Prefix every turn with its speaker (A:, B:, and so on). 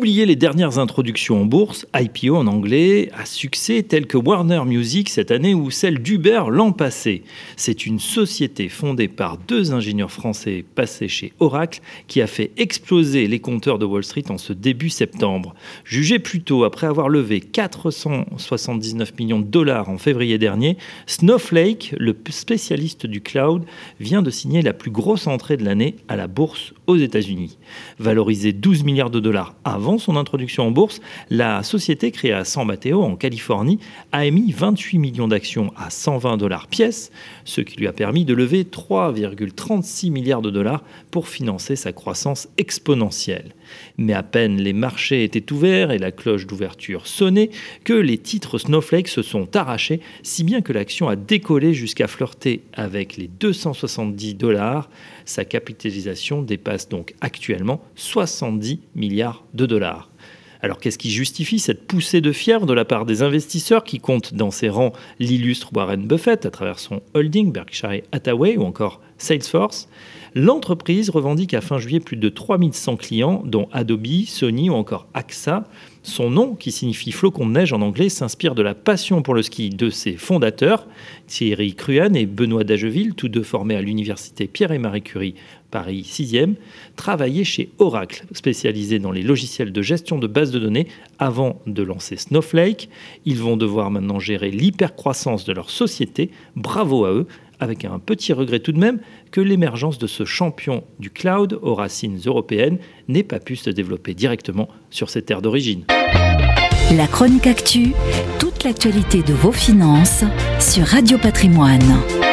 A: Oubliez les dernières introductions en bourse, IPO en anglais, à succès tels que Warner Music cette année ou celle d'Uber l'an passé. C'est une société fondée par deux ingénieurs français passés chez Oracle qui a fait exploser les compteurs de Wall Street en ce début septembre. Jugé plus tôt après avoir levé 479 millions de dollars en février dernier, Snowflake, le spécialiste du cloud, vient de signer la plus grosse entrée de l'année à la bourse aux États-Unis. Valorisé 12 milliards de dollars à avant son introduction en bourse, la société créée à San Mateo, en Californie, a émis 28 millions d'actions à 120 dollars pièce, ce qui lui a permis de lever 3,36 milliards de dollars pour financer sa croissance exponentielle. Mais à peine les marchés étaient ouverts et la cloche d'ouverture sonnait que les titres Snowflake se sont arrachés, si bien que l'action a décollé jusqu'à flirter avec les 270 dollars. Sa capitalisation dépasse donc actuellement 70 milliards de dollars. Alors qu'est-ce qui justifie cette poussée de fièvre de la part des investisseurs qui comptent dans ses rangs l'illustre Warren Buffett à travers son holding Berkshire Hathaway ou encore Salesforce L'entreprise revendique à fin juillet plus de 3100 clients, dont Adobe, Sony ou encore AXA. Son nom, qui signifie flocon de neige en anglais, s'inspire de la passion pour le ski de ses fondateurs, Thierry Cruan et Benoît Dageville, tous deux formés à l'université Pierre et Marie Curie, Paris 6e, travaillaient chez Oracle, spécialisé dans les logiciels de gestion de bases de données, avant de lancer Snowflake. Ils vont devoir maintenant gérer l'hypercroissance de leur société. Bravo à eux avec un petit regret tout de même que l'émergence de ce champion du cloud aux racines européennes n'ait pas pu se développer directement sur ses terres d'origine.
B: La chronique actu, toute l'actualité de vos finances sur Radio Patrimoine.